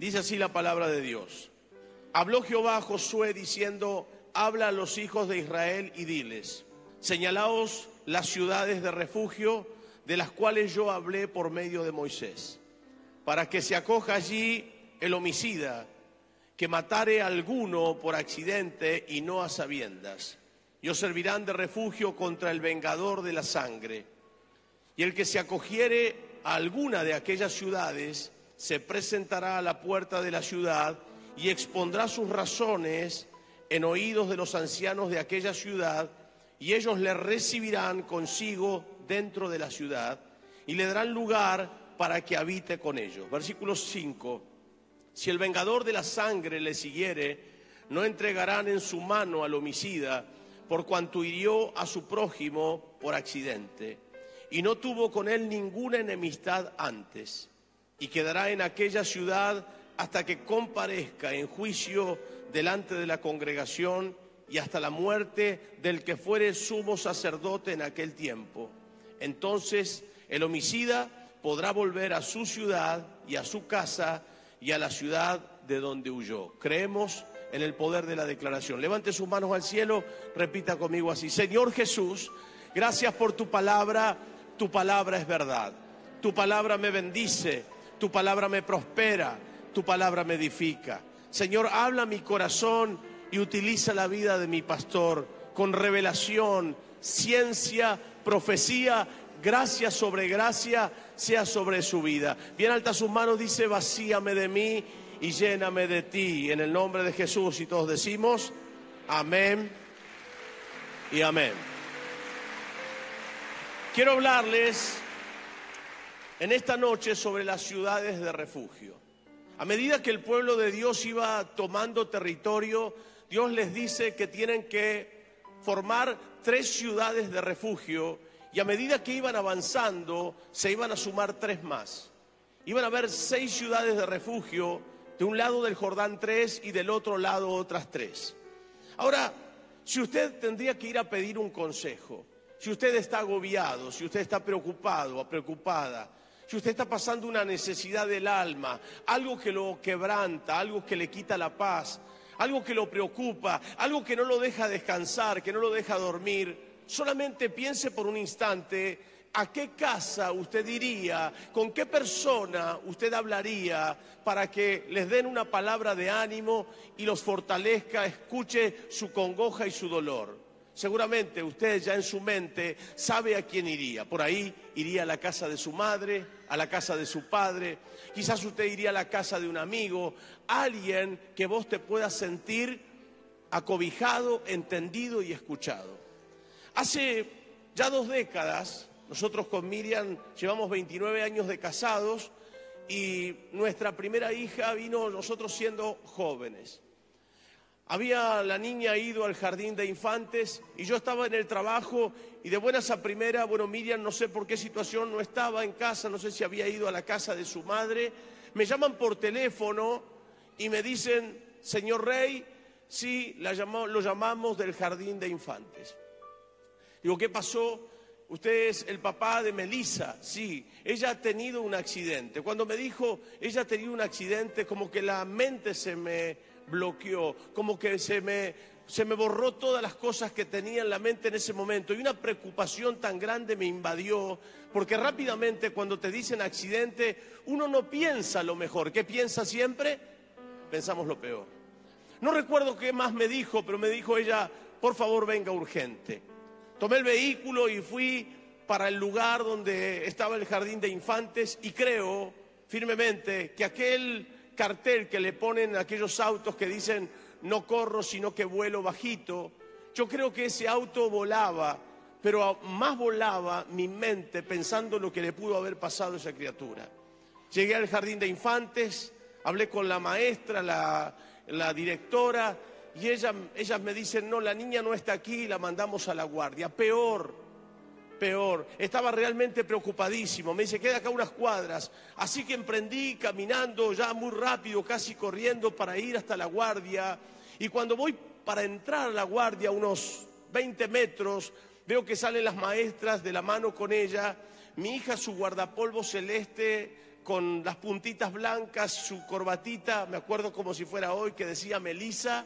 Dice así la palabra de Dios. Habló Jehová a Josué diciendo, habla a los hijos de Israel y diles, señalaos las ciudades de refugio de las cuales yo hablé por medio de Moisés, para que se acoja allí el homicida que matare a alguno por accidente y no a sabiendas. Y os servirán de refugio contra el vengador de la sangre. Y el que se acogiere a alguna de aquellas ciudades, se presentará a la puerta de la ciudad y expondrá sus razones en oídos de los ancianos de aquella ciudad, y ellos le recibirán consigo dentro de la ciudad y le darán lugar para que habite con ellos. Versículo 5. Si el vengador de la sangre le siguiere, no entregarán en su mano al homicida, por cuanto hirió a su prójimo por accidente, y no tuvo con él ninguna enemistad antes, y quedará en aquella ciudad hasta que comparezca en juicio delante de la congregación y hasta la muerte del que fuere sumo sacerdote en aquel tiempo. Entonces el homicida podrá volver a su ciudad y a su casa y a la ciudad de donde huyó. Creemos en el poder de la declaración. Levante sus manos al cielo, repita conmigo así. Señor Jesús, gracias por tu palabra. Tu palabra es verdad. Tu palabra me bendice. Tu palabra me prospera. Tu palabra me edifica. Señor, habla mi corazón y utiliza la vida de mi pastor con revelación, ciencia, profecía, gracia sobre gracia sea sobre su vida. Bien alta sus manos, dice, vacíame de mí y lléname de ti. En el nombre de Jesús y todos decimos, amén y amén. Quiero hablarles en esta noche sobre las ciudades de refugio. A medida que el pueblo de Dios iba tomando territorio, Dios les dice que tienen que formar tres ciudades de refugio y a medida que iban avanzando se iban a sumar tres más. Iban a haber seis ciudades de refugio, de un lado del Jordán tres y del otro lado otras tres. Ahora, si usted tendría que ir a pedir un consejo, si usted está agobiado, si usted está preocupado o preocupada, si usted está pasando una necesidad del alma, algo que lo quebranta, algo que le quita la paz, algo que lo preocupa, algo que no lo deja descansar, que no lo deja dormir, solamente piense por un instante a qué casa usted iría, con qué persona usted hablaría para que les den una palabra de ánimo y los fortalezca, escuche su congoja y su dolor. Seguramente usted ya en su mente sabe a quién iría. Por ahí iría a la casa de su madre, a la casa de su padre. Quizás usted iría a la casa de un amigo, alguien que vos te puedas sentir acobijado, entendido y escuchado. Hace ya dos décadas, nosotros con Miriam llevamos 29 años de casados y nuestra primera hija vino nosotros siendo jóvenes. Había la niña ido al jardín de infantes y yo estaba en el trabajo y de buenas a primera, bueno, Miriam no sé por qué situación no estaba en casa, no sé si había ido a la casa de su madre. Me llaman por teléfono y me dicen, señor Rey, sí, la lo llamamos del jardín de infantes. Digo, ¿qué pasó? Usted es el papá de Melissa, sí, ella ha tenido un accidente. Cuando me dijo, ella ha tenido un accidente, como que la mente se me bloqueó, como que se me, se me borró todas las cosas que tenía en la mente en ese momento y una preocupación tan grande me invadió, porque rápidamente cuando te dicen accidente, uno no piensa lo mejor, ¿qué piensa siempre? Pensamos lo peor. No recuerdo qué más me dijo, pero me dijo ella, por favor venga urgente. Tomé el vehículo y fui para el lugar donde estaba el jardín de infantes y creo firmemente que aquel cartel que le ponen a aquellos autos que dicen no corro sino que vuelo bajito, yo creo que ese auto volaba, pero más volaba mi mente pensando lo que le pudo haber pasado a esa criatura. Llegué al jardín de infantes, hablé con la maestra, la, directora, y ellas, ellas me dicen, no, la niña no está aquí, la mandamos a la guardia. Peor, peor. Estaba realmente preocupadísimo. Me dice, queda acá unas cuadras. Así que emprendí caminando ya muy rápido, casi corriendo para ir hasta la guardia. Y cuando voy para entrar a la guardia, unos 20 metros, veo que salen las maestras de la mano con ella. Mi hija, su guardapolvo celeste, con las puntitas blancas, su corbatita, me acuerdo como si fuera hoy, que decía Melisa,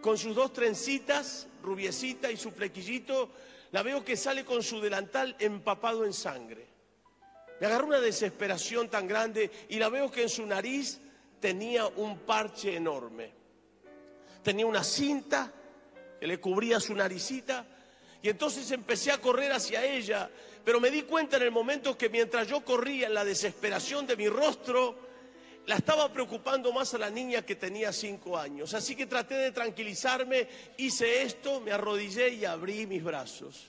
con sus dos trencitas, rubiecita y su flequillito, la veo que sale con su delantal empapado en sangre. Me agarró una desesperación tan grande y la veo que en su nariz tenía un parche enorme. Tenía una cinta que le cubría su naricita y entonces empecé a correr hacia ella, pero me di cuenta en el momento que mientras yo corría en la desesperación de mi rostro, la estaba preocupando más a la niña que tenía cinco años. Así que traté de tranquilizarme, hice esto, me arrodillé y abrí mis brazos.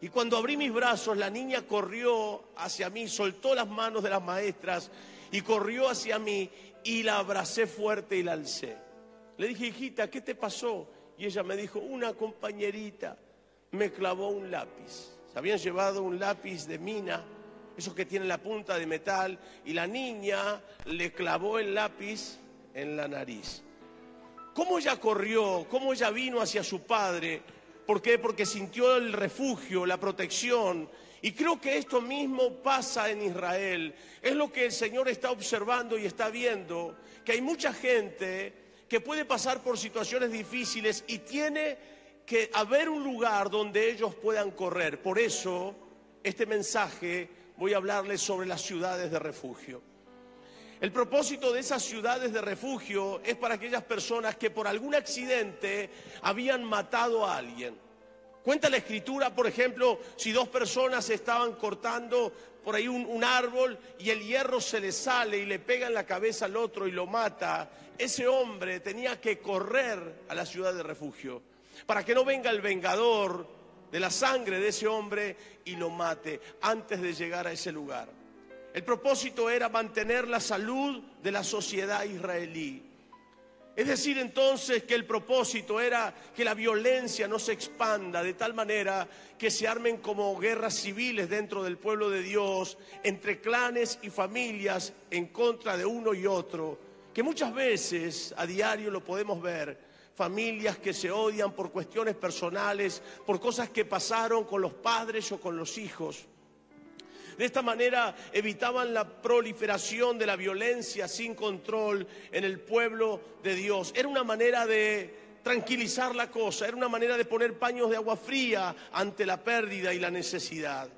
Y cuando abrí mis brazos, la niña corrió hacia mí, soltó las manos de las maestras y corrió hacia mí y la abracé fuerte y la alcé. Le dije, hijita, ¿qué te pasó? Y ella me dijo, una compañerita me clavó un lápiz. Se habían llevado un lápiz de mina esos que tienen la punta de metal, y la niña le clavó el lápiz en la nariz. ¿Cómo ella corrió? ¿Cómo ella vino hacia su padre? ¿Por qué? Porque sintió el refugio, la protección. Y creo que esto mismo pasa en Israel. Es lo que el Señor está observando y está viendo, que hay mucha gente que puede pasar por situaciones difíciles y tiene que haber un lugar donde ellos puedan correr. Por eso este mensaje voy a hablarles sobre las ciudades de refugio. El propósito de esas ciudades de refugio es para aquellas personas que por algún accidente habían matado a alguien. Cuenta la escritura, por ejemplo, si dos personas estaban cortando por ahí un, árbol y el hierro se le sale y le pega en la cabeza al otro y lo mata, ese hombre tenía que correr a la ciudad de refugio para que no venga el vengador de la sangre de ese hombre y lo mate antes de llegar a ese lugar. El propósito era mantener la salud de la sociedad israelí. Es decir, entonces que el propósito era que la violencia no se expanda de tal manera que se armen como guerras civiles dentro del pueblo de Dios, entre clanes y familias en contra de uno y otro, que muchas veces a diario lo podemos ver familias que se odian por cuestiones personales, por cosas que pasaron con los padres o con los hijos. De esta manera evitaban la proliferación de la violencia sin control en el pueblo de Dios. Era una manera de tranquilizar la cosa, era una manera de poner paños de agua fría ante la pérdida y la necesidad.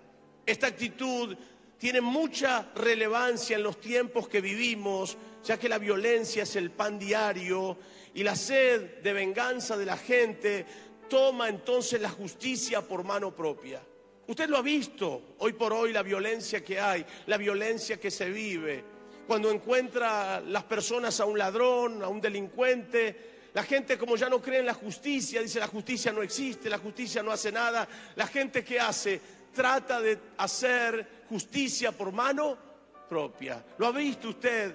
Esta actitud tiene mucha relevancia en los tiempos que vivimos, ya que la violencia es el pan diario y la sed de venganza de la gente toma entonces la justicia por mano propia. Usted lo ha visto hoy por hoy la violencia que hay, la violencia que se vive. Cuando encuentra las personas a un ladrón, a un delincuente, la gente como ya no cree en la justicia, dice la justicia no existe, la justicia no hace nada. La gente que hace trata de hacer justicia por mano propia. ¿Lo ha visto usted?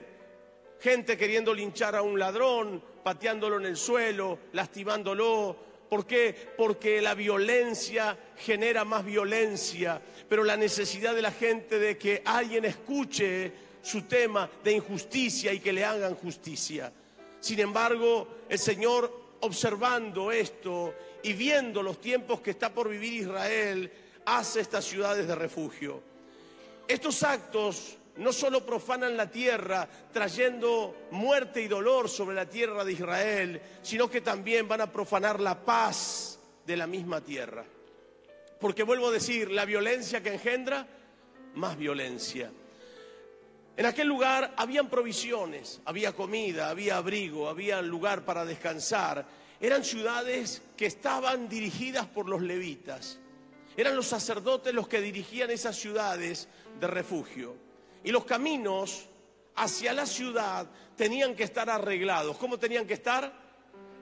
Gente queriendo linchar a un ladrón, pateándolo en el suelo, lastimándolo. ¿Por qué? Porque la violencia genera más violencia, pero la necesidad de la gente de que alguien escuche su tema de injusticia y que le hagan justicia. Sin embargo, el Señor, observando esto y viendo los tiempos que está por vivir Israel, hace estas ciudades de refugio. Estos actos no solo profanan la tierra trayendo muerte y dolor sobre la tierra de Israel, sino que también van a profanar la paz de la misma tierra. Porque vuelvo a decir, la violencia que engendra, más violencia. En aquel lugar habían provisiones, había comida, había abrigo, había lugar para descansar. Eran ciudades que estaban dirigidas por los levitas. Eran los sacerdotes los que dirigían esas ciudades de refugio y los caminos hacia la ciudad tenían que estar arreglados. ¿Cómo tenían que estar?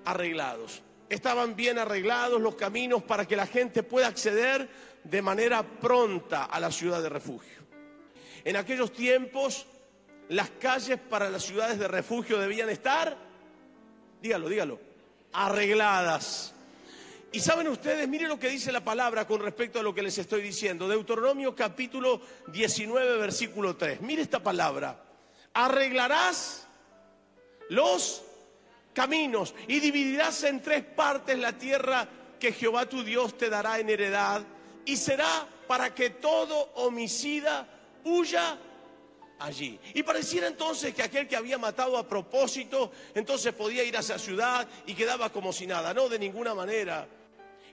Arreglados. Estaban bien arreglados los caminos para que la gente pueda acceder de manera pronta a la ciudad de refugio. En aquellos tiempos, las calles para las ciudades de refugio debían estar, dígalo, dígalo, arregladas. Y saben ustedes, miren lo que dice la palabra con respecto a lo que les estoy diciendo. Deuteronomio capítulo 19, versículo 3. Mire esta palabra. Arreglarás los caminos y dividirás en tres partes la tierra que Jehová tu Dios te dará en heredad y será para que todo homicida huya allí. Y pareciera entonces que aquel que había matado a propósito, entonces podía ir a esa ciudad y quedaba como si nada. No, de ninguna manera.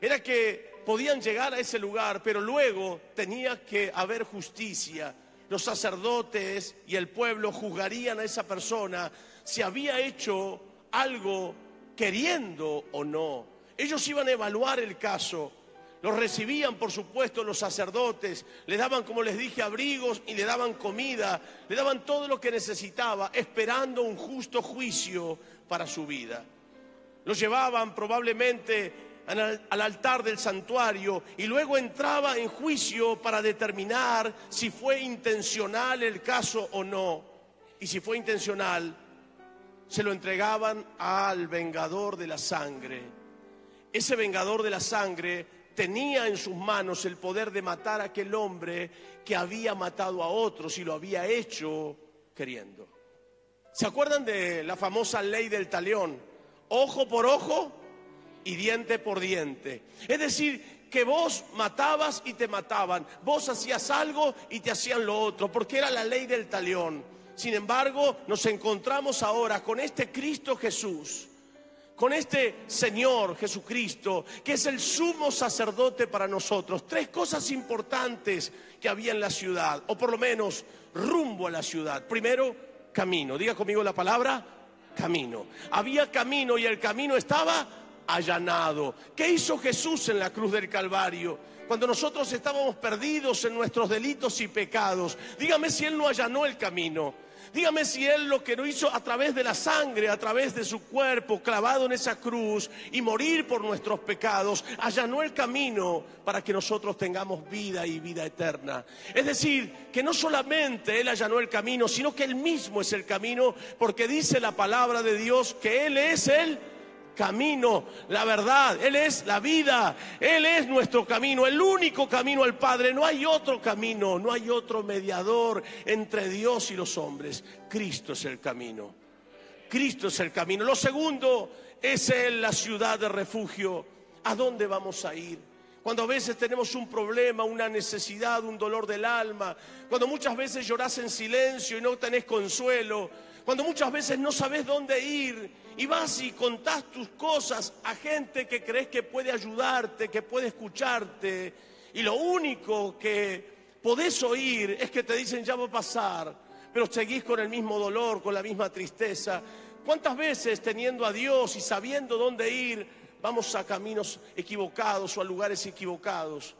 Era que podían llegar a ese lugar, pero luego tenía que haber justicia. Los sacerdotes y el pueblo juzgarían a esa persona si había hecho algo queriendo o no. Ellos iban a evaluar el caso. Los recibían, por supuesto, los sacerdotes, le daban, como les dije, abrigos y le daban comida, le daban todo lo que necesitaba, esperando un justo juicio para su vida. Los llevaban probablemente al, altar del santuario y luego entraba en juicio para determinar si fue intencional el caso o no. Y si fue intencional, se lo entregaban al vengador de la sangre. Ese vengador de la sangre tenía en sus manos el poder de matar a aquel hombre que había matado a otros y lo había hecho queriendo. ¿Se acuerdan de la famosa ley del talión? Ojo por ojo y diente por diente. Es decir, que vos matabas y te mataban, vos hacías algo y te hacían lo otro, porque era la ley del talión. Sin embargo, nos encontramos ahora con este Cristo Jesús con este Señor Jesucristo, que es el sumo sacerdote para nosotros. Tres cosas importantes que había en la ciudad, o por lo menos rumbo a la ciudad. Primero, camino. Diga conmigo la palabra, camino. Había camino y el camino estaba allanado. ¿Qué hizo Jesús en la cruz del Calvario? Cuando nosotros estábamos perdidos en nuestros delitos y pecados. Dígame si Él no allanó el camino. Dígame si Él lo que no hizo a través de la sangre, a través de su cuerpo clavado en esa cruz y morir por nuestros pecados, allanó el camino para que nosotros tengamos vida y vida eterna. Es decir, que no solamente Él allanó el camino, sino que Él mismo es el camino, porque dice la palabra de Dios que Él es el camino, la verdad, Él es la vida, Él es nuestro camino, el único camino al Padre, no hay otro camino, no hay otro mediador entre Dios y los hombres, Cristo es el camino, Cristo es el camino. Lo segundo es Él la ciudad de refugio, ¿a dónde vamos a ir? Cuando a veces tenemos un problema, una necesidad, un dolor del alma, cuando muchas veces lloras en silencio y no tenés consuelo, cuando muchas veces no sabes dónde ir y vas y contás tus cosas a gente que crees que puede ayudarte, que puede escucharte, y lo único que podés oír es que te dicen ya va a pasar, pero seguís con el mismo dolor, con la misma tristeza. ¿Cuántas veces teniendo a Dios y sabiendo dónde ir, vamos a caminos equivocados o a lugares equivocados?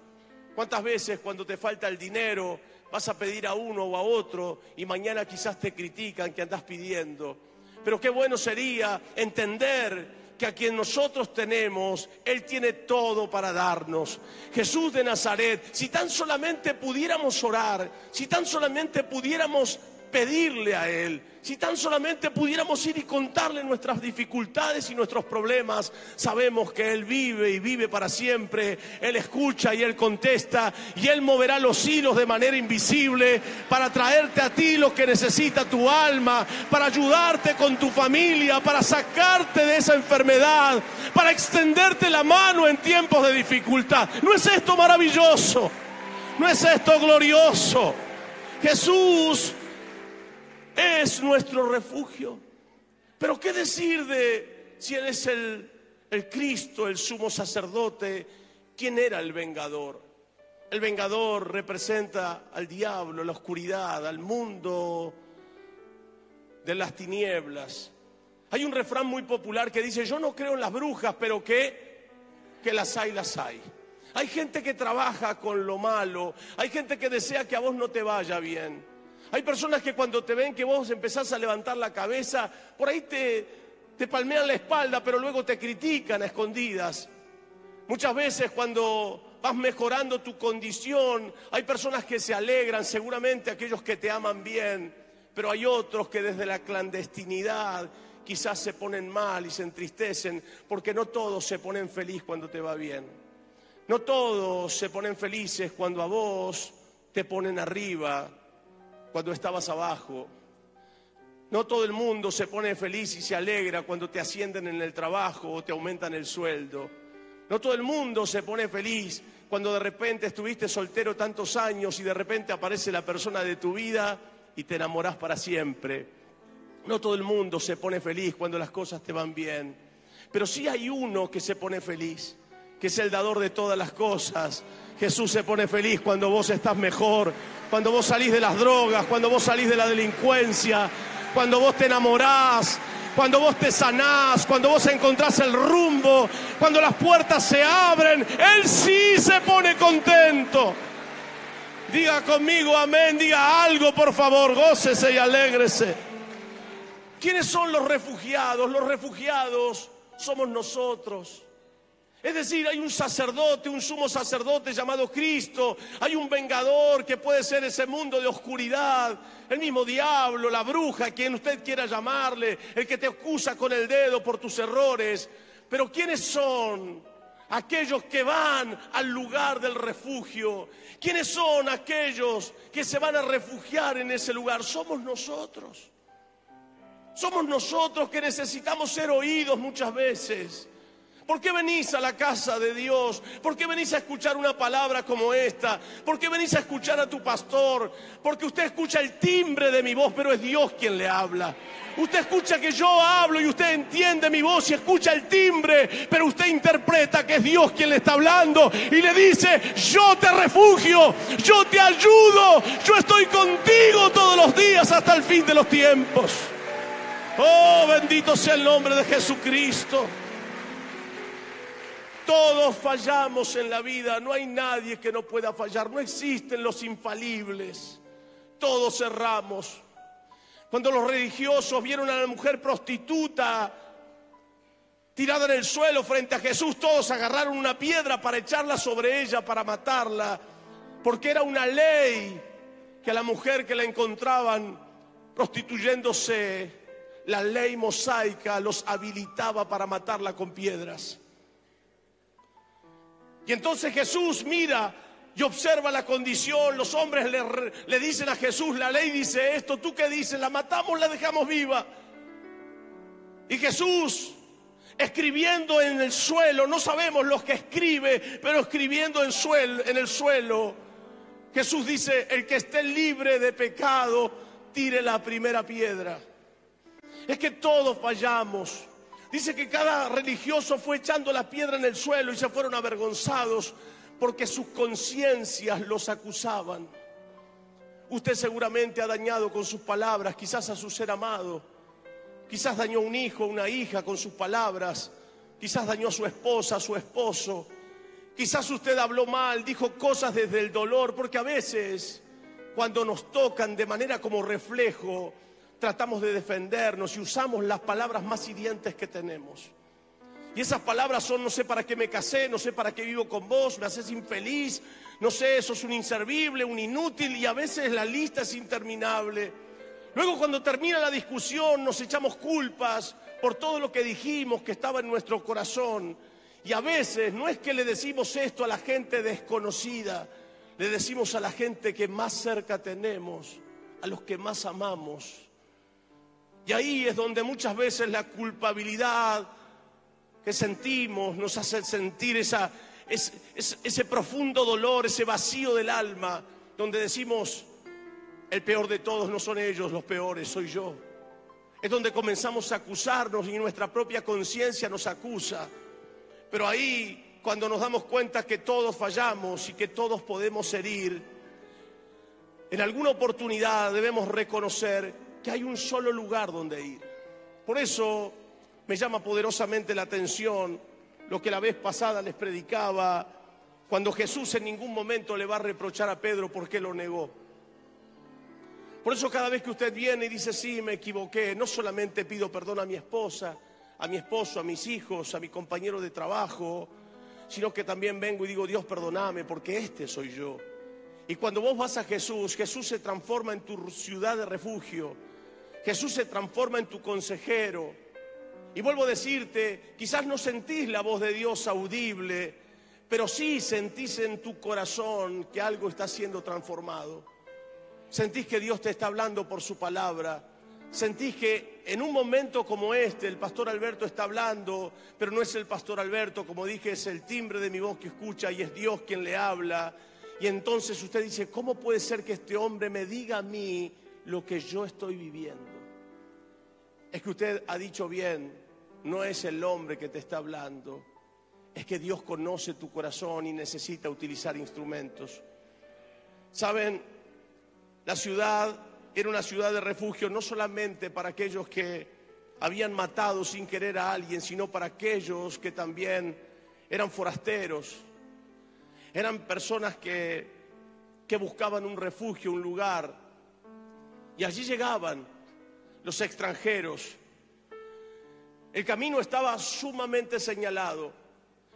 ¿Cuántas veces cuando te falta el dinero vas a pedir a uno o a otro y mañana quizás te critican que andas pidiendo. Pero qué bueno sería entender que a quien nosotros tenemos, Él tiene todo para darnos. Jesús de Nazaret, si tan solamente pudiéramos orar, si tan solamente pudiéramos pedirle a Él. Si tan solamente pudiéramos ir y contarle nuestras dificultades y nuestros problemas, sabemos que Él vive y vive para siempre. Él escucha y Él contesta y Él moverá los hilos de manera invisible para traerte a ti lo que necesita tu alma, para ayudarte con tu familia, para sacarte de esa enfermedad, para extenderte la mano en tiempos de dificultad. ¿No es esto maravilloso? ¿No es esto glorioso? Jesús es nuestro refugio. Pero ¿qué decir de si Él es el, el Cristo, el sumo sacerdote? ¿Quién era el vengador? El vengador representa al diablo, la oscuridad, al mundo de las tinieblas. Hay un refrán muy popular que dice, yo no creo en las brujas, pero que, que las hay, las hay. Hay gente que trabaja con lo malo, hay gente que desea que a vos no te vaya bien. Hay personas que cuando te ven que vos empezás a levantar la cabeza, por ahí te, te palmean la espalda, pero luego te critican a escondidas. Muchas veces cuando vas mejorando tu condición, hay personas que se alegran, seguramente aquellos que te aman bien, pero hay otros que desde la clandestinidad quizás se ponen mal y se entristecen, porque no todos se ponen feliz cuando te va bien. No todos se ponen felices cuando a vos te ponen arriba, cuando estabas abajo. No todo el mundo se pone feliz y se alegra cuando te ascienden en el trabajo o te aumentan el sueldo. No todo el mundo se pone feliz cuando de repente estuviste soltero tantos años y de repente aparece la persona de tu vida y te enamorás para siempre. No todo el mundo se pone feliz cuando las cosas te van bien, pero sí hay uno que se pone feliz, que es el dador de todas las cosas. Jesús se pone feliz cuando vos estás mejor, cuando vos salís de las drogas, cuando vos salís de la delincuencia, cuando vos te enamorás, cuando vos te sanás, cuando vos encontrás el rumbo, cuando las puertas se abren, Él sí se pone contento. Diga conmigo amén, diga algo por favor, gócese y alégrese. ¿Quiénes son los refugiados? Los refugiados somos nosotros. Es decir, hay un sacerdote, un sumo sacerdote llamado Cristo, hay un vengador que puede ser ese mundo de oscuridad, el mismo diablo, la bruja, quien usted quiera llamarle, el que te acusa con el dedo por tus errores. Pero ¿quiénes son aquellos que van al lugar del refugio? ¿Quiénes son aquellos que se van a refugiar en ese lugar? Somos nosotros. Somos nosotros que necesitamos ser oídos muchas veces. ¿Por qué venís a la casa de Dios? ¿Por qué venís a escuchar una palabra como esta? ¿Por qué venís a escuchar a tu pastor? Porque usted escucha el timbre de mi voz, pero es Dios quien le habla. Usted escucha que yo hablo y usted entiende mi voz y escucha el timbre, pero usted interpreta que es Dios quien le está hablando y le dice, yo te refugio, yo te ayudo, yo estoy contigo todos los días hasta el fin de los tiempos. Oh, bendito sea el nombre de Jesucristo. Todos fallamos en la vida, no hay nadie que no pueda fallar, no existen los infalibles, todos erramos. Cuando los religiosos vieron a la mujer prostituta tirada en el suelo frente a Jesús, todos agarraron una piedra para echarla sobre ella, para matarla, porque era una ley que a la mujer que la encontraban prostituyéndose, la ley mosaica los habilitaba para matarla con piedras. Y entonces Jesús mira y observa la condición. Los hombres le, dicen a Jesús, la ley dice esto, ¿tú qué dices? ¿La matamos, la dejamos viva? Y Jesús, escribiendo en el suelo, no sabemos lo que escribe, pero escribiendo en, suelo, en el suelo, Jesús dice, el que esté libre de pecado, tire la primera piedra. Es que todos fallamos. Dice que cada religioso fue echando la piedra en el suelo y se fueron avergonzados porque sus conciencias los acusaban. Usted seguramente ha dañado con sus palabras, quizás a su ser amado, quizás dañó a un hijo, una hija con sus palabras, quizás dañó a su esposa, a su esposo, quizás usted habló mal, dijo cosas desde el dolor, porque a veces cuando nos tocan de manera como reflejo, tratamos de defendernos y usamos las palabras más hirientes que tenemos. Y esas palabras son, no sé para qué me casé, no sé para qué vivo con vos, me haces infeliz, no sé, sos un inservible, un inútil y a veces la lista es interminable. Luego cuando termina la discusión nos echamos culpas por todo lo que dijimos que estaba en nuestro corazón. Y a veces no es que le decimos esto a la gente desconocida, le decimos a la gente que más cerca tenemos, a los que más amamos. Y ahí es donde muchas veces la culpabilidad que sentimos nos hace sentir ese, profundo dolor, ese vacío del alma, donde decimos, el peor de todos no son ellos, los peores soy yo. Es donde comenzamos a acusarnos y nuestra propia conciencia nos acusa. Pero ahí, cuando nos damos cuenta que todos fallamos y que todos podemos herir, en alguna oportunidad debemos reconocer que hay un solo lugar donde ir. Por eso me llama poderosamente la atención lo que la vez pasada les predicaba, cuando Jesús en ningún momento le va a reprochar a Pedro porque lo negó. Por eso cada vez que usted viene y dice, sí, me equivoqué, no solamente pido perdón a mi esposa, a mi esposo, a mis hijos, a mi compañero de trabajo, sino que también vengo y digo, Dios, perdóname porque este soy yo. Y cuando vos vas a Jesús, Jesús se transforma en tu ciudad de refugio Jesús se transforma en tu consejero. Y vuelvo a decirte, quizás no sentís la voz de Dios audible, pero sí sentís en tu corazón que algo está siendo transformado. Sentís que Dios te está hablando por su palabra. Sentís que en un momento como este el pastor Alberto está hablando, pero no es el pastor Alberto, como dije, es el timbre de mi voz que escucha y es Dios quien le habla. Y entonces usted dice, ¿cómo puede ser que este hombre me diga a mí lo que yo estoy viviendo. Es que usted ha dicho bien, no es el hombre que te está hablando, es que Dios conoce tu corazón y necesita utilizar instrumentos. Saben, la ciudad era una ciudad de refugio no solamente para aquellos que habían matado sin querer a alguien, sino para aquellos que también eran forasteros, eran personas que, que buscaban un refugio, un lugar, y allí llegaban los extranjeros. El camino estaba sumamente señalado.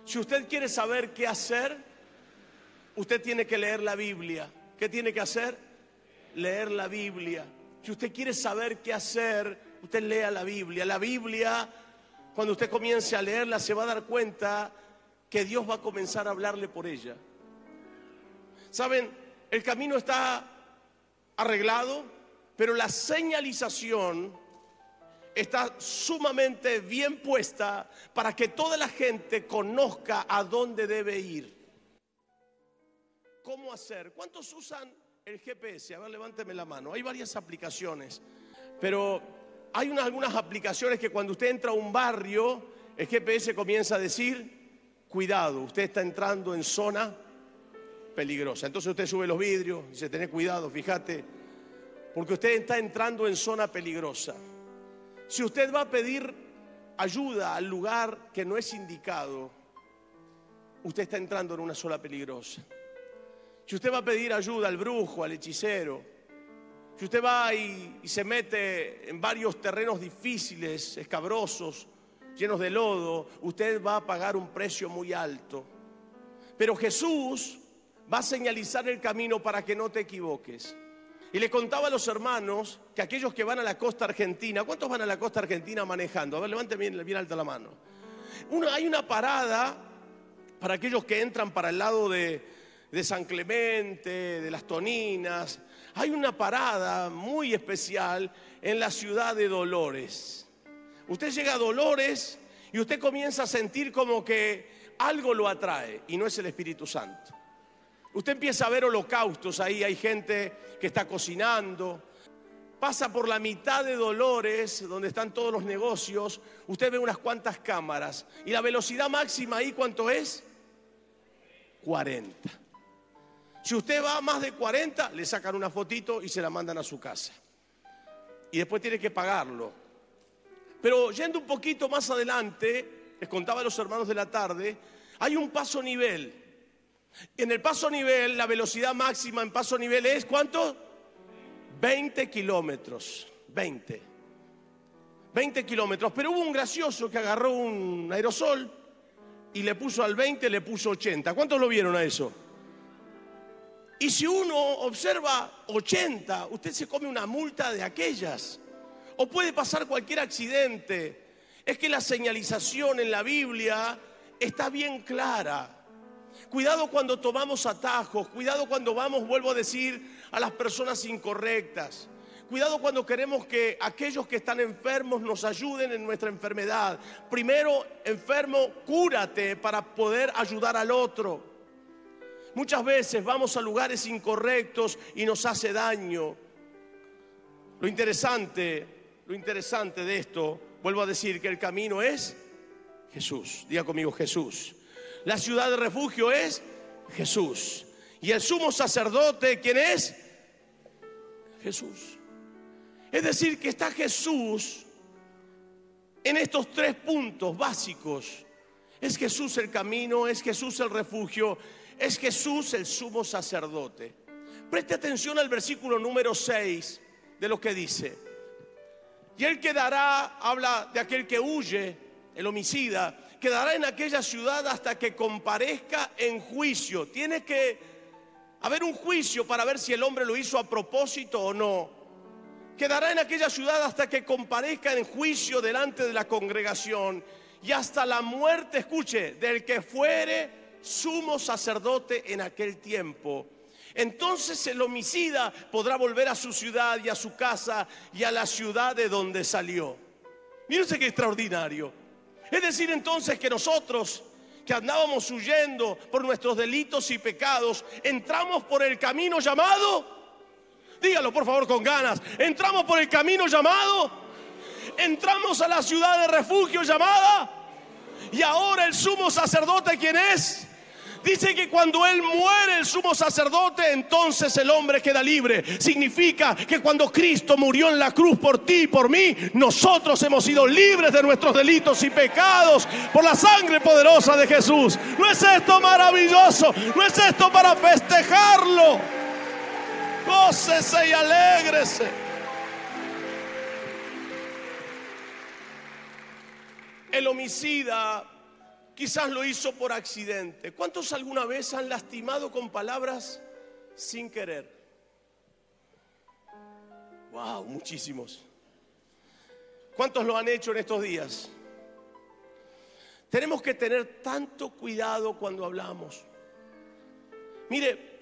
Si usted quiere saber qué hacer, usted tiene que leer la Biblia. ¿Qué tiene que hacer? Leer la Biblia. Si usted quiere saber qué hacer, usted lea la Biblia. La Biblia, cuando usted comience a leerla, se va a dar cuenta que Dios va a comenzar a hablarle por ella. Saben, el camino está arreglado, pero la señalización está sumamente bien puesta para que toda la gente conozca a dónde debe ir. ¿Cómo hacer? ¿Cuántos usan el GPS? A ver, levánteme la mano. Hay varias aplicaciones, pero hay algunas aplicaciones que cuando usted entra a un barrio, el GPS comienza a decir, cuidado, usted está entrando en zona peligrosa. Entonces usted sube los vidrios, dice, tenés cuidado, fíjate, porque usted está entrando en zona peligrosa. Si usted va a pedir ayuda al lugar que no es indicado, usted está entrando en una zona peligrosa. Si usted va a pedir ayuda al brujo, al hechicero, si usted va y, y, se mete en varios terrenos difíciles, escabrosos, llenos de lodo, usted va a pagar un precio muy alto. Pero Jesús va a señalizar el camino para que no te equivoques. Y le contaba a los hermanos que aquellos que van a la costa argentina, ¿cuántos van a la costa argentina manejando? A ver, levante bien, bien alta la mano. Hay una parada para aquellos que entran para el lado de San Clemente, de las Toninas. Hay una parada muy especial en la ciudad de Dolores. Usted llega a Dolores y usted comienza a sentir como que algo lo atrae y no es el Espíritu Santo. Usted empieza a ver holocaustos ahí, hay gente que está cocinando. Pasa por la mitad de Dolores, donde están todos los negocios, usted ve unas cuantas cámaras. ¿Y la velocidad máxima ahí cuánto es? 40. Si usted va a más de 40, le sacan una fotito y se la mandan a su casa. Y después tiene que pagarlo. Pero yendo un poquito más adelante, les contaba a los hermanos de la tarde, hay un paso nivel. En el paso nivel, la velocidad máxima en paso nivel es ¿cuánto? 20 kilómetros. 20. 20 kilómetros. Pero hubo un gracioso que agarró un aerosol y le puso al 20, le puso 80. ¿Cuántos lo vieron a eso? Y si uno observa 80, usted se come una multa de aquellas. O puede pasar cualquier accidente. Es que la señalización en la Biblia está bien clara. Cuidado cuando tomamos atajos, cuidado cuando vamos, vuelvo a decir, a las personas incorrectas. Cuidado cuando queremos que aquellos que están enfermos nos ayuden en nuestra enfermedad. Primero, enfermo, cúrate para poder ayudar al otro. Muchas veces vamos a lugares incorrectos y nos hace daño. Lo interesante, lo interesante de esto, vuelvo a decir que el camino es Jesús. Diga conmigo Jesús. La ciudad de refugio es Jesús. Y el sumo sacerdote, ¿quién es? Jesús. Es decir, que está Jesús en estos tres puntos básicos. Es Jesús el camino, es Jesús el refugio, es Jesús el sumo sacerdote. Preste atención al versículo número 6 de lo que dice. Y él quedará, habla de aquel que huye, el homicida, quedará en aquella ciudad hasta que comparezca en juicio. Tiene que haber un juicio para ver si el hombre lo hizo a propósito o no. Quedará en aquella ciudad hasta que comparezca en juicio delante de la congregación y hasta la muerte, escuche, del que fuere sumo sacerdote en aquel tiempo. Entonces el homicida podrá volver a su ciudad y a su casa y a la ciudad de donde salió. Mírense qué extraordinario. Es decir entonces que nosotros que andábamos huyendo por nuestros delitos y pecados, entramos por el camino llamado Dígalo por favor con ganas. Entramos por el camino llamado. Entramos a la ciudad de refugio llamada. Y ahora el sumo sacerdote, ¿quién es? Dice que cuando Él muere el sumo sacerdote, entonces el hombre queda libre. Significa que cuando Cristo murió en la cruz por ti y por mí, nosotros hemos sido libres de nuestros delitos y pecados por la sangre poderosa de Jesús. ¿No es esto maravilloso? ¿No es esto para festejarlo? Gócese y alégrese. El homicida Quizás lo hizo por accidente. ¿Cuántos alguna vez han lastimado con palabras sin querer? Wow, muchísimos. ¿Cuántos lo han hecho en estos días? Tenemos que tener tanto cuidado cuando hablamos. Mire,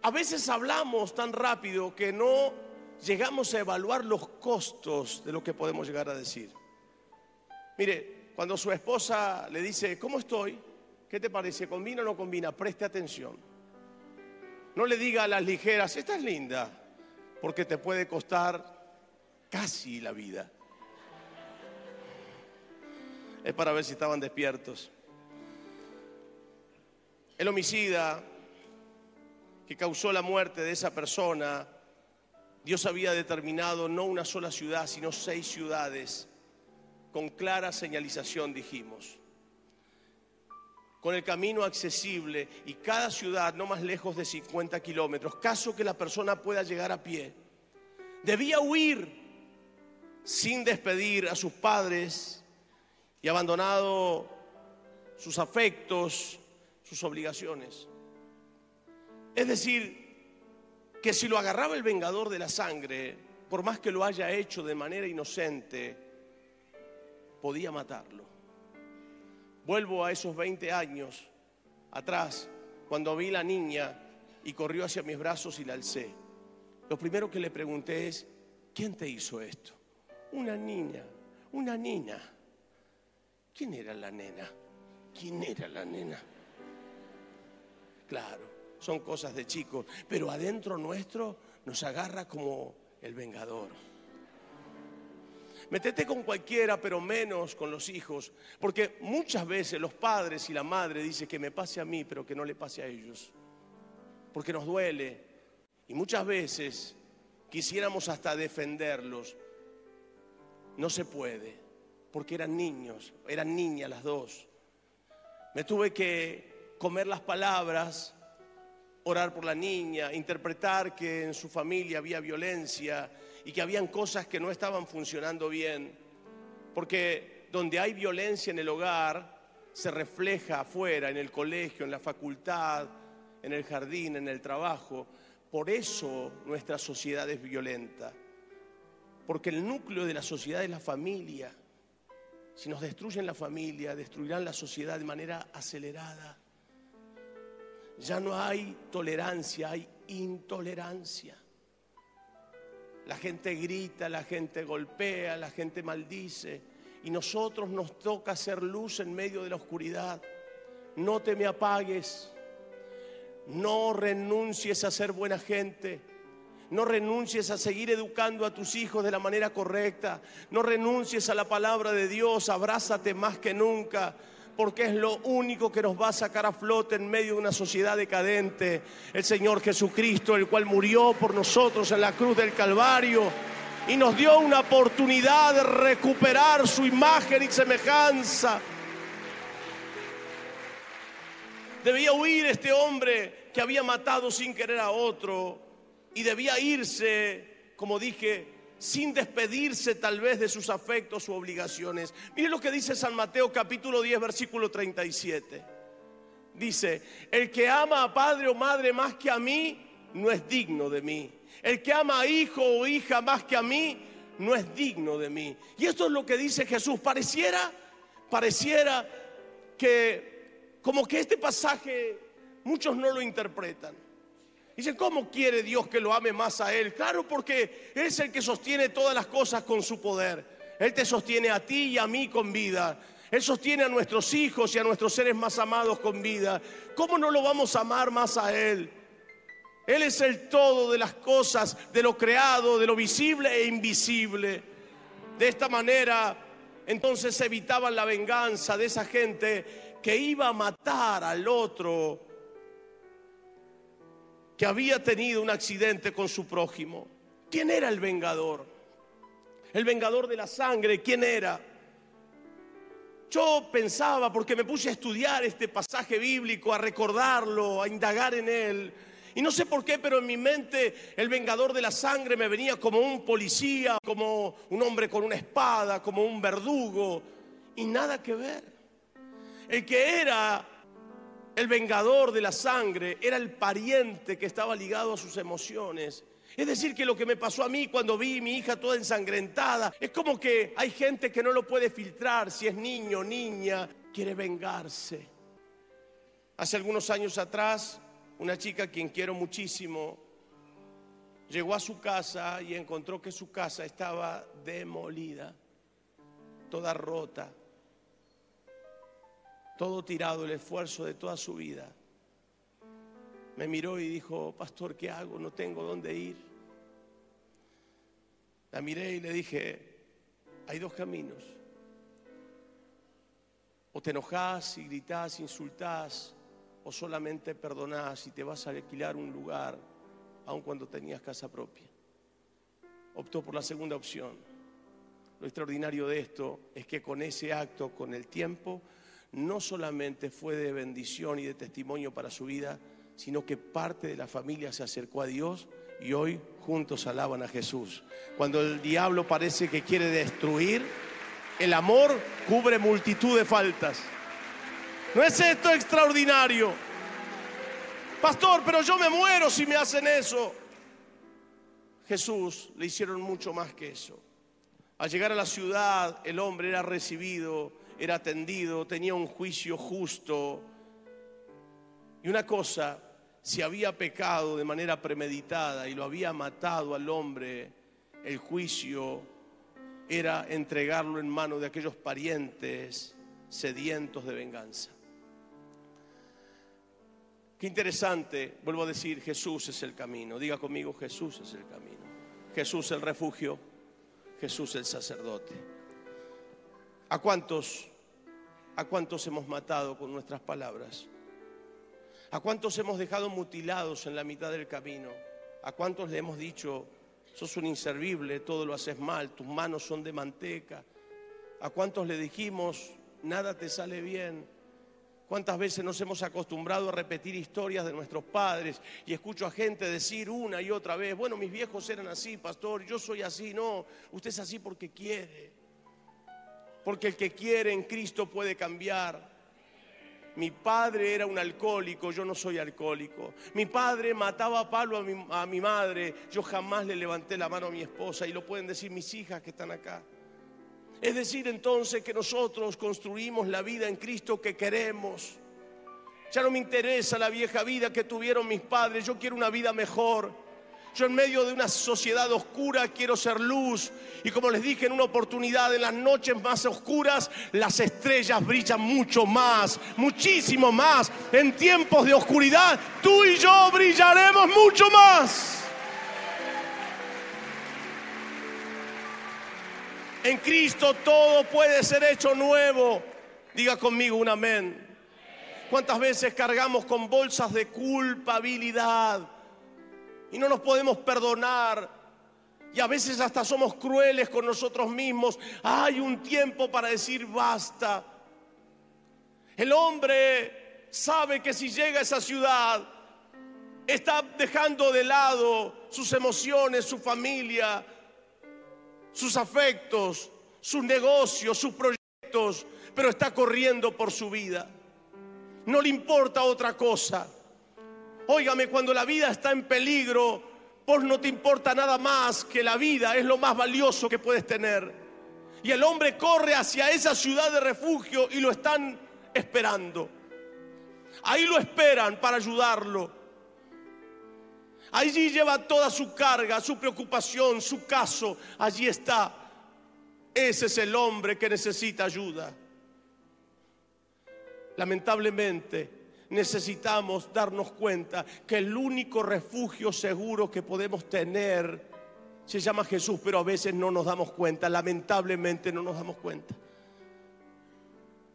a veces hablamos tan rápido que no llegamos a evaluar los costos de lo que podemos llegar a decir. Mire, cuando su esposa le dice, ¿cómo estoy? ¿Qué te parece? ¿Combina o no combina? Preste atención. No le diga a las ligeras, estás linda, porque te puede costar casi la vida. Es para ver si estaban despiertos. El homicida que causó la muerte de esa persona, Dios había determinado no una sola ciudad, sino seis ciudades con clara señalización, dijimos, con el camino accesible y cada ciudad no más lejos de 50 kilómetros, caso que la persona pueda llegar a pie. Debía huir sin despedir a sus padres y abandonado sus afectos, sus obligaciones. Es decir, que si lo agarraba el vengador de la sangre, por más que lo haya hecho de manera inocente, podía matarlo. Vuelvo a esos 20 años atrás, cuando vi la niña y corrió hacia mis brazos y la alcé. Lo primero que le pregunté es, ¿quién te hizo esto? Una niña, una nena. ¿Quién era la nena? ¿Quién era la nena? Claro, son cosas de chicos, pero adentro nuestro nos agarra como el vengador. Metete con cualquiera, pero menos con los hijos. Porque muchas veces los padres y la madre dicen que me pase a mí, pero que no le pase a ellos. Porque nos duele. Y muchas veces quisiéramos hasta defenderlos. No se puede, porque eran niños, eran niñas las dos. Me tuve que comer las palabras, orar por la niña, interpretar que en su familia había violencia y que habían cosas que no estaban funcionando bien. Porque donde hay violencia en el hogar, se refleja afuera, en el colegio, en la facultad, en el jardín, en el trabajo. Por eso nuestra sociedad es violenta. Porque el núcleo de la sociedad es la familia. Si nos destruyen la familia, destruirán la sociedad de manera acelerada. Ya no hay tolerancia, hay intolerancia. La gente grita, la gente golpea, la gente maldice. Y nosotros nos toca hacer luz en medio de la oscuridad. No te me apagues. No renuncies a ser buena gente. No renuncies a seguir educando a tus hijos de la manera correcta. No renuncies a la palabra de Dios. Abrázate más que nunca porque es lo único que nos va a sacar a flote en medio de una sociedad decadente. El Señor Jesucristo, el cual murió por nosotros en la cruz del Calvario y nos dio una oportunidad de recuperar su imagen y semejanza. Debía huir este hombre que había matado sin querer a otro y debía irse, como dije, sin despedirse tal vez de sus afectos u obligaciones. Mire lo que dice San Mateo capítulo 10 versículo 37. Dice, el que ama a padre o madre más que a mí, no es digno de mí. El que ama a hijo o hija más que a mí, no es digno de mí. Y esto es lo que dice Jesús. Pareciera, pareciera que como que este pasaje muchos no lo interpretan. Dicen, ¿cómo quiere Dios que lo ame más a Él? Claro, porque Él es el que sostiene todas las cosas con su poder. Él te sostiene a ti y a mí con vida. Él sostiene a nuestros hijos y a nuestros seres más amados con vida. ¿Cómo no lo vamos a amar más a Él? Él es el todo de las cosas, de lo creado, de lo visible e invisible. De esta manera, entonces evitaban la venganza de esa gente que iba a matar al otro que había tenido un accidente con su prójimo. ¿Quién era el vengador? El vengador de la sangre, ¿quién era? Yo pensaba, porque me puse a estudiar este pasaje bíblico, a recordarlo, a indagar en él. Y no sé por qué, pero en mi mente el vengador de la sangre me venía como un policía, como un hombre con una espada, como un verdugo. Y nada que ver. El que era el vengador de la sangre era el pariente que estaba ligado a sus emociones. Es decir, que lo que me pasó a mí cuando vi a mi hija toda ensangrentada, es como que hay gente que no lo puede filtrar si es niño o niña, quiere vengarse. Hace algunos años atrás, una chica a quien quiero muchísimo, llegó a su casa y encontró que su casa estaba demolida, toda rota todo tirado, el esfuerzo de toda su vida. Me miró y dijo, pastor, ¿qué hago? No tengo dónde ir. La miré y le dije, hay dos caminos. O te enojás y gritás, insultás, o solamente perdonás y te vas a alquilar un lugar, aun cuando tenías casa propia. Optó por la segunda opción. Lo extraordinario de esto es que con ese acto, con el tiempo, no solamente fue de bendición y de testimonio para su vida, sino que parte de la familia se acercó a Dios y hoy juntos alaban a Jesús. Cuando el diablo parece que quiere destruir, el amor cubre multitud de faltas. ¿No es esto extraordinario? Pastor, pero yo me muero si me hacen eso. Jesús le hicieron mucho más que eso. Al llegar a la ciudad, el hombre era recibido era atendido, tenía un juicio justo. Y una cosa, si había pecado de manera premeditada y lo había matado al hombre, el juicio era entregarlo en manos de aquellos parientes sedientos de venganza. Qué interesante, vuelvo a decir, Jesús es el camino. Diga conmigo, Jesús es el camino. Jesús el refugio, Jesús el sacerdote. ¿A cuántos ¿A cuántos hemos matado con nuestras palabras? ¿A cuántos hemos dejado mutilados en la mitad del camino? ¿A cuántos le hemos dicho, sos un inservible, todo lo haces mal, tus manos son de manteca? ¿A cuántos le dijimos, nada te sale bien? ¿Cuántas veces nos hemos acostumbrado a repetir historias de nuestros padres y escucho a gente decir una y otra vez, bueno, mis viejos eran así, pastor, yo soy así, no, usted es así porque quiere. Porque el que quiere en Cristo puede cambiar. Mi padre era un alcohólico, yo no soy alcohólico. Mi padre mataba a palo a mi, madre, yo jamás le levanté la mano a mi esposa y lo pueden decir mis hijas que están acá. Es decir, entonces que nosotros construimos la vida en Cristo que queremos. Ya no me interesa la vieja vida que tuvieron mis padres, yo quiero una vida mejor. Yo en medio de una sociedad oscura quiero ser luz. Y como les dije en una oportunidad, en las noches más oscuras, las estrellas brillan mucho más, muchísimo más. En tiempos de oscuridad, tú y yo brillaremos mucho más. En Cristo todo puede ser hecho nuevo. Diga conmigo un amén. ¿Cuántas veces cargamos con bolsas de culpabilidad? Y no nos podemos perdonar. Y a veces hasta somos crueles con nosotros mismos. Hay un tiempo para decir basta. El hombre sabe que si llega a esa ciudad, está dejando de lado sus emociones, su familia, sus afectos, sus negocios, sus proyectos, pero está corriendo por su vida. No le importa otra cosa. Óigame, cuando la vida está en peligro, vos no te importa nada más que la vida, es lo más valioso que puedes tener. Y el hombre corre hacia esa ciudad de refugio y lo están esperando. Ahí lo esperan para ayudarlo. Allí lleva toda su carga, su preocupación, su caso. Allí está. Ese es el hombre que necesita ayuda. Lamentablemente, necesitamos darnos cuenta que el único refugio seguro que podemos tener se llama Jesús, pero a veces no nos damos cuenta, lamentablemente no nos damos cuenta.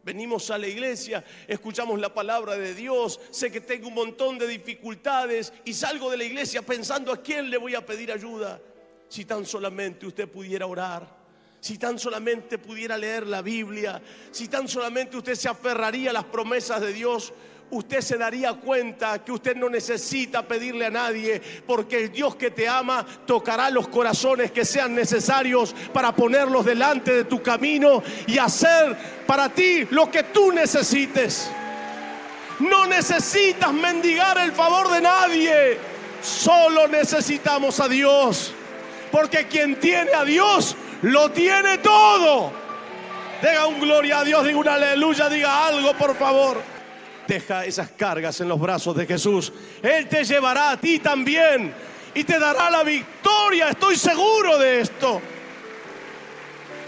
Venimos a la iglesia, escuchamos la palabra de Dios, sé que tengo un montón de dificultades y salgo de la iglesia pensando a quién le voy a pedir ayuda. Si tan solamente usted pudiera orar, si tan solamente pudiera leer la Biblia, si tan solamente usted se aferraría a las promesas de Dios, usted se daría cuenta que usted no necesita pedirle a nadie, porque el Dios que te ama tocará los corazones que sean necesarios para ponerlos delante de tu camino y hacer para ti lo que tú necesites. No necesitas mendigar el favor de nadie, solo necesitamos a Dios, porque quien tiene a Dios lo tiene todo. Diga un gloria a Dios, diga un aleluya, diga algo por favor. Deja esas cargas en los brazos de Jesús. Él te llevará a ti también y te dará la victoria. Estoy seguro de esto.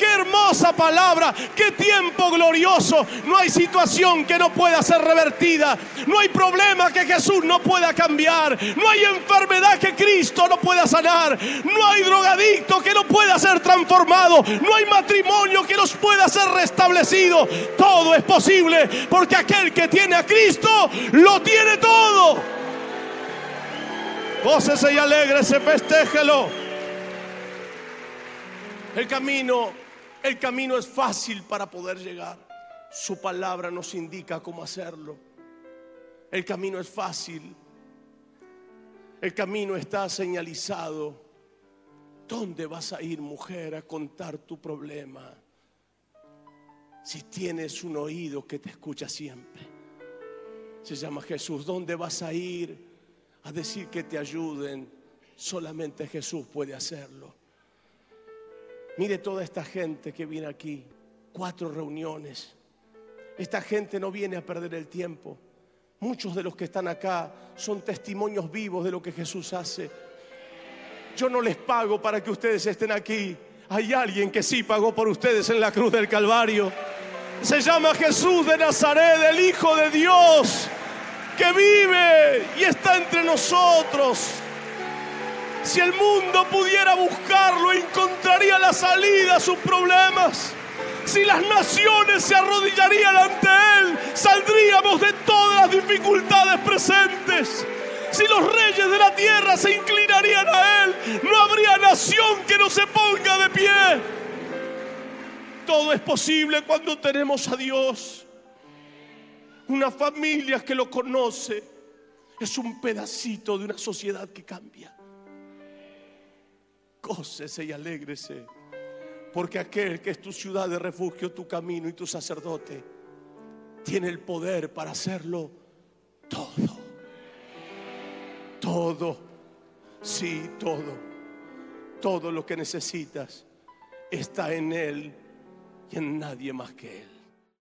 Qué hermosa palabra, qué tiempo glorioso. No hay situación que no pueda ser revertida. No hay problema que Jesús no pueda cambiar. No hay enfermedad que Cristo no pueda sanar. No hay drogadicto que no pueda ser transformado. No hay matrimonio que nos pueda ser restablecido. Todo es posible porque aquel que tiene a Cristo lo tiene todo. Gócese y alégrese, festéjelo. El camino el camino es fácil para poder llegar. Su palabra nos indica cómo hacerlo. El camino es fácil. El camino está señalizado. ¿Dónde vas a ir, mujer, a contar tu problema? Si tienes un oído que te escucha siempre. Se llama Jesús. ¿Dónde vas a ir a decir que te ayuden? Solamente Jesús puede hacerlo. Mire toda esta gente que viene aquí, cuatro reuniones. Esta gente no viene a perder el tiempo. Muchos de los que están acá son testimonios vivos de lo que Jesús hace. Yo no les pago para que ustedes estén aquí. Hay alguien que sí pagó por ustedes en la cruz del Calvario. Se llama Jesús de Nazaret, el Hijo de Dios, que vive y está entre nosotros. Si el mundo pudiera buscarlo, encontraría la salida a sus problemas. Si las naciones se arrodillarían ante Él, saldríamos de todas las dificultades presentes. Si los reyes de la tierra se inclinarían a Él, no habría nación que no se ponga de pie. Todo es posible cuando tenemos a Dios. Una familia que lo conoce es un pedacito de una sociedad que cambia gócese y alégrese, porque aquel que es tu ciudad de refugio, tu camino y tu sacerdote, tiene el poder para hacerlo todo. Todo, sí, todo. Todo lo que necesitas está en Él y en nadie más que Él.